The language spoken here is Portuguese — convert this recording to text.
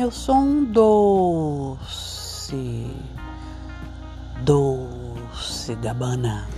Eu sou um doce, doce gabana.